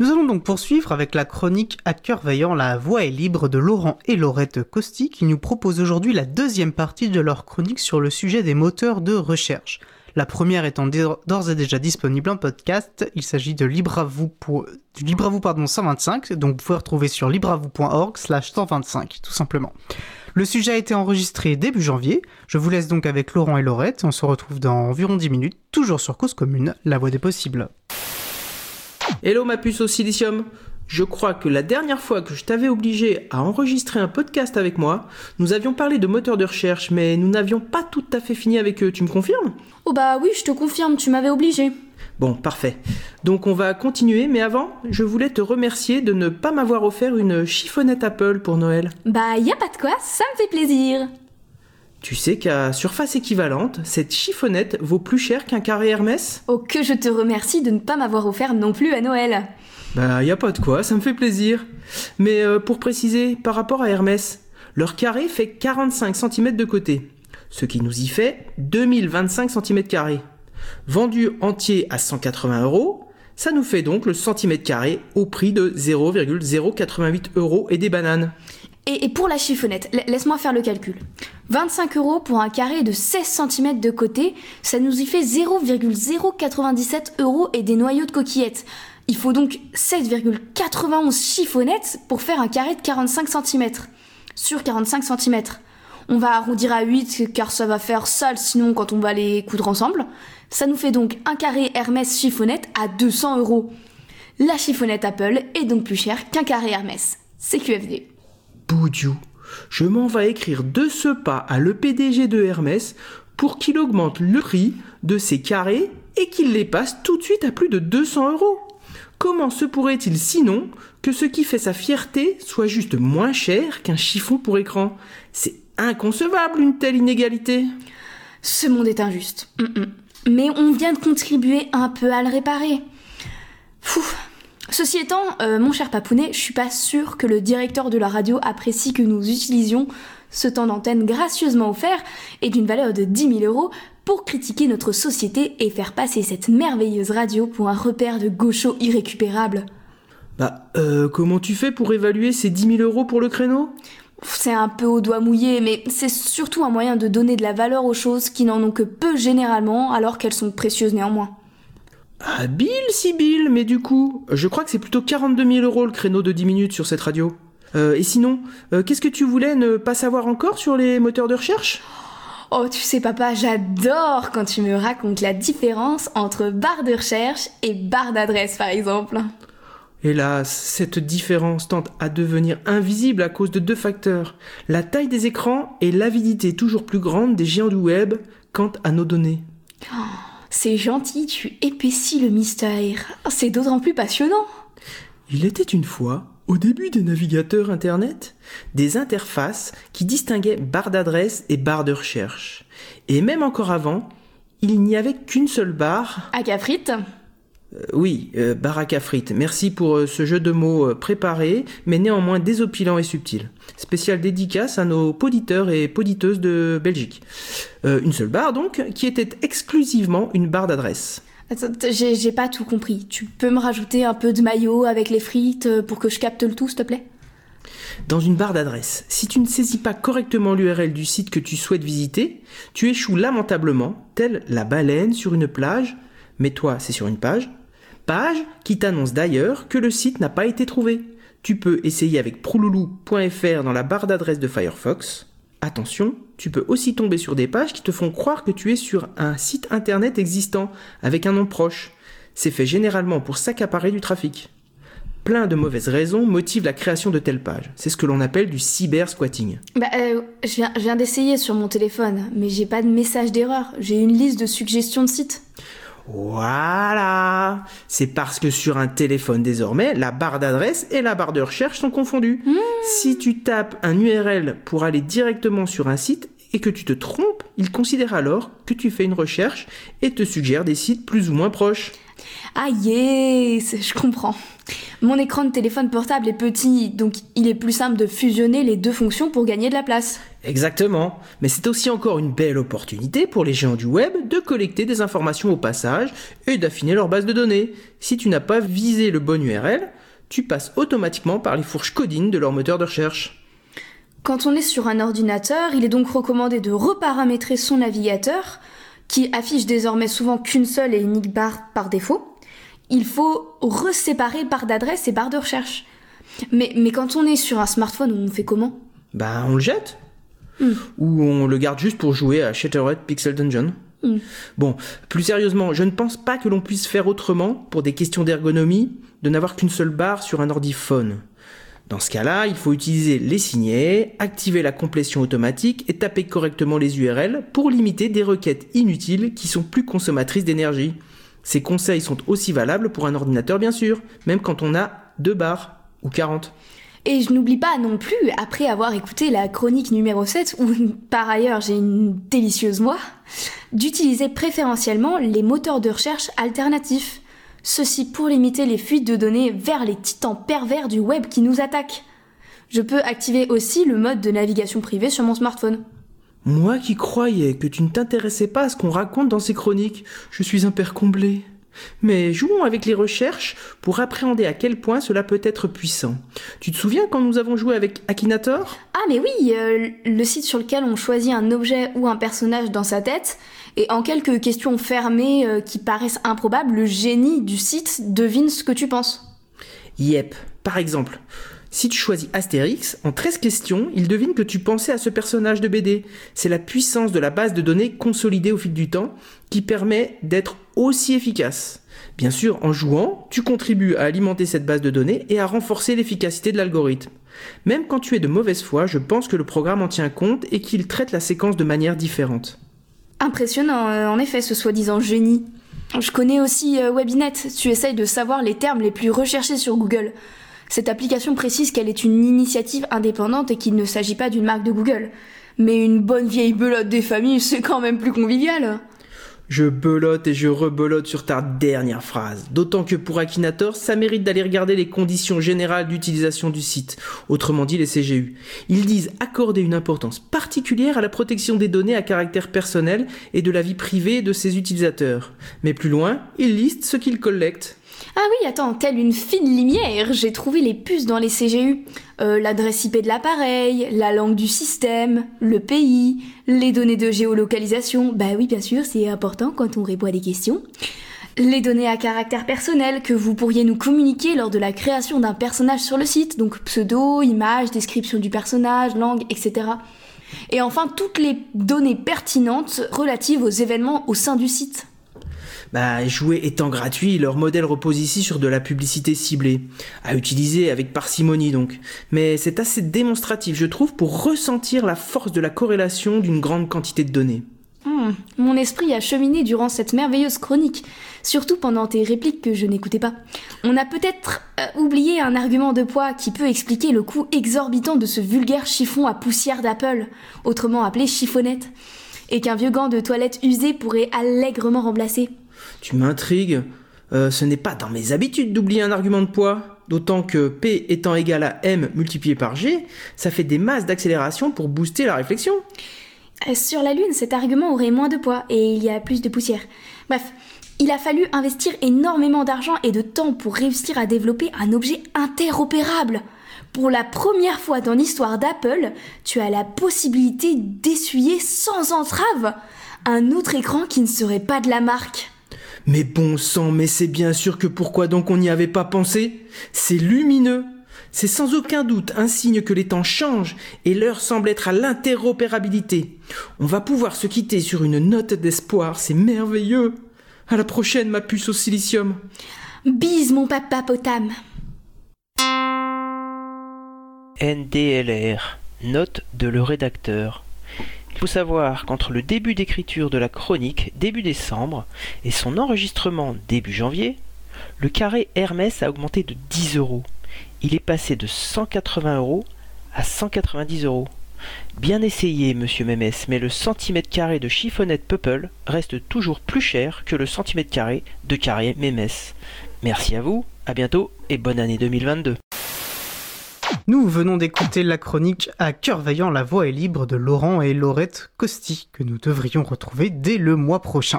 Nous allons donc poursuivre avec la chronique À cœur veillant, la voix est libre de Laurent et Laurette Costi qui nous proposent aujourd'hui la deuxième partie de leur chronique sur le sujet des moteurs de recherche. La première étant d'ores et déjà disponible en podcast, il s'agit de Libre pour, vous pardon 125, donc vous pouvez retrouver sur libreavou.org slash 125 tout simplement. Le sujet a été enregistré début janvier, je vous laisse donc avec Laurent et Laurette, on se retrouve dans environ 10 minutes, toujours sur Cause Commune, la voix des possibles. Hello ma puce au silicium je crois que la dernière fois que je t'avais obligé à enregistrer un podcast avec moi, nous avions parlé de moteurs de recherche, mais nous n'avions pas tout à fait fini avec eux. Tu me confirmes? Oh bah oui, je te confirme, tu m'avais obligé. Bon, parfait. Donc on va continuer, mais avant, je voulais te remercier de ne pas m'avoir offert une chiffonnette Apple pour Noël. Bah y a pas de quoi, ça me fait plaisir. Tu sais qu'à surface équivalente, cette chiffonnette vaut plus cher qu'un carré Hermès? Oh que je te remercie de ne pas m'avoir offert non plus à Noël. Bah y a pas de quoi, ça me fait plaisir. Mais euh, pour préciser, par rapport à Hermès, leur carré fait 45 cm de côté, ce qui nous y fait 2025 cm. Vendu entier à 180 euros, ça nous fait donc le centimètre carré au prix de 0,088 euros et des bananes. Et, pour la chiffonnette, laisse-moi faire le calcul. 25 euros pour un carré de 16 cm de côté, ça nous y fait 0,097 euros et des noyaux de coquillettes. Il faut donc 7,91 chiffonnettes pour faire un carré de 45 cm. Sur 45 cm. On va arrondir à 8 car ça va faire sale sinon quand on va les coudre ensemble. Ça nous fait donc un carré Hermès chiffonnette à 200 euros. La chiffonnette Apple est donc plus chère qu'un carré Hermès. C'est QFD. Boudiou, je m'en vais écrire de ce pas à le PDG de Hermès pour qu'il augmente le prix de ses carrés et qu'il les passe tout de suite à plus de 200 euros. Comment se pourrait-il sinon que ce qui fait sa fierté soit juste moins cher qu'un chiffon pour écran? C'est inconcevable une telle inégalité. Ce monde est injuste. Mm, mm. Mais on vient de contribuer un peu à le réparer. Ceci étant, euh, mon cher Papounet, je suis pas sûre que le directeur de la radio apprécie que nous utilisions ce temps d'antenne gracieusement offert et d'une valeur de 10 000 euros pour critiquer notre société et faire passer cette merveilleuse radio pour un repère de gauchos irrécupérable. Bah, euh, comment tu fais pour évaluer ces 10 000 euros pour le créneau? C'est un peu au doigt mouillé, mais c'est surtout un moyen de donner de la valeur aux choses qui n'en ont que peu généralement, alors qu'elles sont précieuses néanmoins. Ah, Bill, si Bill, mais du coup, je crois que c'est plutôt 42 000 euros le créneau de 10 minutes sur cette radio. Euh, et sinon, euh, qu'est-ce que tu voulais ne pas savoir encore sur les moteurs de recherche? Oh, tu sais, papa, j'adore quand tu me racontes la différence entre barre de recherche et barre d'adresse, par exemple. Hélas, cette différence tente à devenir invisible à cause de deux facteurs. La taille des écrans et l'avidité toujours plus grande des géants du web quant à nos données. Oh, c'est gentil, tu épaissis le mystère. C'est d'autant plus passionnant. Il était une fois au début des navigateurs Internet, des interfaces qui distinguaient barre d'adresse et barre de recherche. Et même encore avant, il n'y avait qu'une seule barre. À cafrite euh, Oui, euh, barre à cafrite. Merci pour euh, ce jeu de mots préparé, mais néanmoins désopilant et subtil. Spécial dédicace à nos poditeurs et poditeuses de Belgique. une seule barre donc, qui était exclusivement une barre d'adresse. J'ai pas tout compris. Tu peux me rajouter un peu de maillot avec les frites euh, pour que je capte le tout, s'il te plaît? Dans une barre d'adresse, si tu ne saisis pas correctement l'URL du site que tu souhaites visiter, tu échoues lamentablement, telle la baleine sur une plage, mais toi c'est sur une page, page qui t'annonce d'ailleurs que le site n'a pas été trouvé. Tu peux essayer avec prouloulou.fr dans la barre d'adresse de Firefox. Attention, tu peux aussi tomber sur des pages qui te font croire que tu es sur un site internet existant avec un nom proche. C'est fait généralement pour s'accaparer du trafic. Plein de mauvaises raisons motivent la création de telles pages. C'est ce que l'on appelle du cyber-squatting. Bah, euh, je viens, viens d'essayer sur mon téléphone, mais j'ai pas de message d'erreur. J'ai une liste de suggestions de sites. Voilà C'est parce que sur un téléphone désormais, la barre d'adresse et la barre de recherche sont confondues. Mmh. Si tu tapes un URL pour aller directement sur un site et que tu te trompes, il considère alors que tu fais une recherche et te suggère des sites plus ou moins proches. Ah yes, je comprends. Mon écran de téléphone portable est petit, donc il est plus simple de fusionner les deux fonctions pour gagner de la place. Exactement, mais c'est aussi encore une belle opportunité pour les géants du web de collecter des informations au passage et d'affiner leur base de données. Si tu n'as pas visé le bon URL, tu passes automatiquement par les fourches codines de leur moteur de recherche. Quand on est sur un ordinateur, il est donc recommandé de reparamétrer son navigateur, qui affiche désormais souvent qu'une seule et unique barre par défaut. Il faut reséparer barre d'adresse et barre de recherche. Mais, mais quand on est sur un smartphone, on fait comment? Bah, on le jette. Ou on le garde juste pour jouer à Shattered Pixel Dungeon. Bon, plus sérieusement, je ne pense pas que l'on puisse faire autrement, pour des questions d'ergonomie, de n'avoir qu'une seule barre sur un ordi-phone. Dans ce cas-là, il faut utiliser les signets, activer la complétion automatique et taper correctement les URL pour limiter des requêtes inutiles qui sont plus consommatrices d'énergie. Ces conseils sont aussi valables pour un ordinateur bien sûr, même quand on a deux barres ou 40. Et je n'oublie pas non plus, après avoir écouté la chronique numéro 7, où par ailleurs j'ai une délicieuse voix, d'utiliser préférentiellement les moteurs de recherche alternatifs. Ceci pour limiter les fuites de données vers les titans pervers du web qui nous attaquent. Je peux activer aussi le mode de navigation privée sur mon smartphone. Moi qui croyais que tu ne t'intéressais pas à ce qu'on raconte dans ces chroniques, je suis un père comblé. Mais jouons avec les recherches pour appréhender à quel point cela peut être puissant. Tu te souviens quand nous avons joué avec Akinator? Ah mais oui, euh, le site sur lequel on choisit un objet ou un personnage dans sa tête, et en quelques questions fermées euh, qui paraissent improbables, le génie du site devine ce que tu penses. Yep. Par exemple, si tu choisis Astérix, en 13 questions, il devine que tu pensais à ce personnage de BD. C'est la puissance de la base de données consolidée au fil du temps qui permet d'être aussi efficace. Bien sûr, en jouant, tu contribues à alimenter cette base de données et à renforcer l'efficacité de l'algorithme. Même quand tu es de mauvaise foi, je pense que le programme en tient compte et qu'il traite la séquence de manière différente. Impressionnant, euh, en effet, ce soi-disant génie. Je connais aussi euh, Webinet, tu essayes de savoir les termes les plus recherchés sur Google. Cette application précise qu'elle est une initiative indépendante et qu'il ne s'agit pas d'une marque de Google. Mais une bonne vieille belote des familles, c'est quand même plus convivial. Je belote et je rebelote sur ta dernière phrase. D'autant que pour Akinator, ça mérite d'aller regarder les conditions générales d'utilisation du site, autrement dit les CGU. Ils disent accorder une importance particulière à la protection des données à caractère personnel et de la vie privée de ses utilisateurs. Mais plus loin, ils listent ce qu'ils collectent. Ah oui, attends, telle une fine lumière, j'ai trouvé les puces dans les CGU. Euh, L'adresse IP de l'appareil, la langue du système, le pays, les données de géolocalisation. Bah oui, bien sûr, c'est important quand on répond à des questions. Les données à caractère personnel que vous pourriez nous communiquer lors de la création d'un personnage sur le site, donc pseudo, image, description du personnage, langue, etc. Et enfin, toutes les données pertinentes relatives aux événements au sein du site. Bah, jouer étant gratuit, leur modèle repose ici sur de la publicité ciblée, à utiliser avec parcimonie donc. Mais c'est assez démonstratif, je trouve, pour ressentir la force de la corrélation d'une grande quantité de données. Hmm, mon esprit a cheminé durant cette merveilleuse chronique, surtout pendant tes répliques que je n'écoutais pas. On a peut-être euh, oublié un argument de poids qui peut expliquer le coût exorbitant de ce vulgaire chiffon à poussière d'Apple, autrement appelé chiffonnette, et qu'un vieux gant de toilette usé pourrait allègrement remplacer. Tu m'intrigues. Euh, ce n'est pas dans mes habitudes d'oublier un argument de poids. D'autant que P étant égal à M multiplié par G, ça fait des masses d'accélération pour booster la réflexion. Euh, Sur la Lune, cet argument aurait moins de poids et il y a plus de poussière. Bref, il a fallu investir énormément d'argent et de temps pour réussir à développer un objet interopérable. Pour la première fois dans l'histoire d'Apple, tu as la possibilité d'essuyer sans entrave un autre écran qui ne serait pas de la marque. Mais bon sang, mais c'est bien sûr que pourquoi donc on n'y avait pas pensé? C'est lumineux. C'est sans aucun doute un signe que les temps changent et l'heure semble être à l'interopérabilité. On va pouvoir se quitter sur une note d'espoir, c'est merveilleux. À la prochaine, ma puce au silicium. Bise mon papa potam. NDLR. Note de le rédacteur. Il faut savoir qu'entre le début d'écriture de la chronique début décembre et son enregistrement début janvier, le carré Hermès a augmenté de 10 euros. Il est passé de 180 euros à 190 euros. Bien essayé, monsieur Mémès, mais le centimètre carré de chiffonnette Peuple reste toujours plus cher que le centimètre carré de carré Mémès. Merci à vous À bientôt et bonne année 2022. Nous venons d'écouter la chronique À cœur vaillant, la voix est libre de Laurent et Laurette Costi, que nous devrions retrouver dès le mois prochain.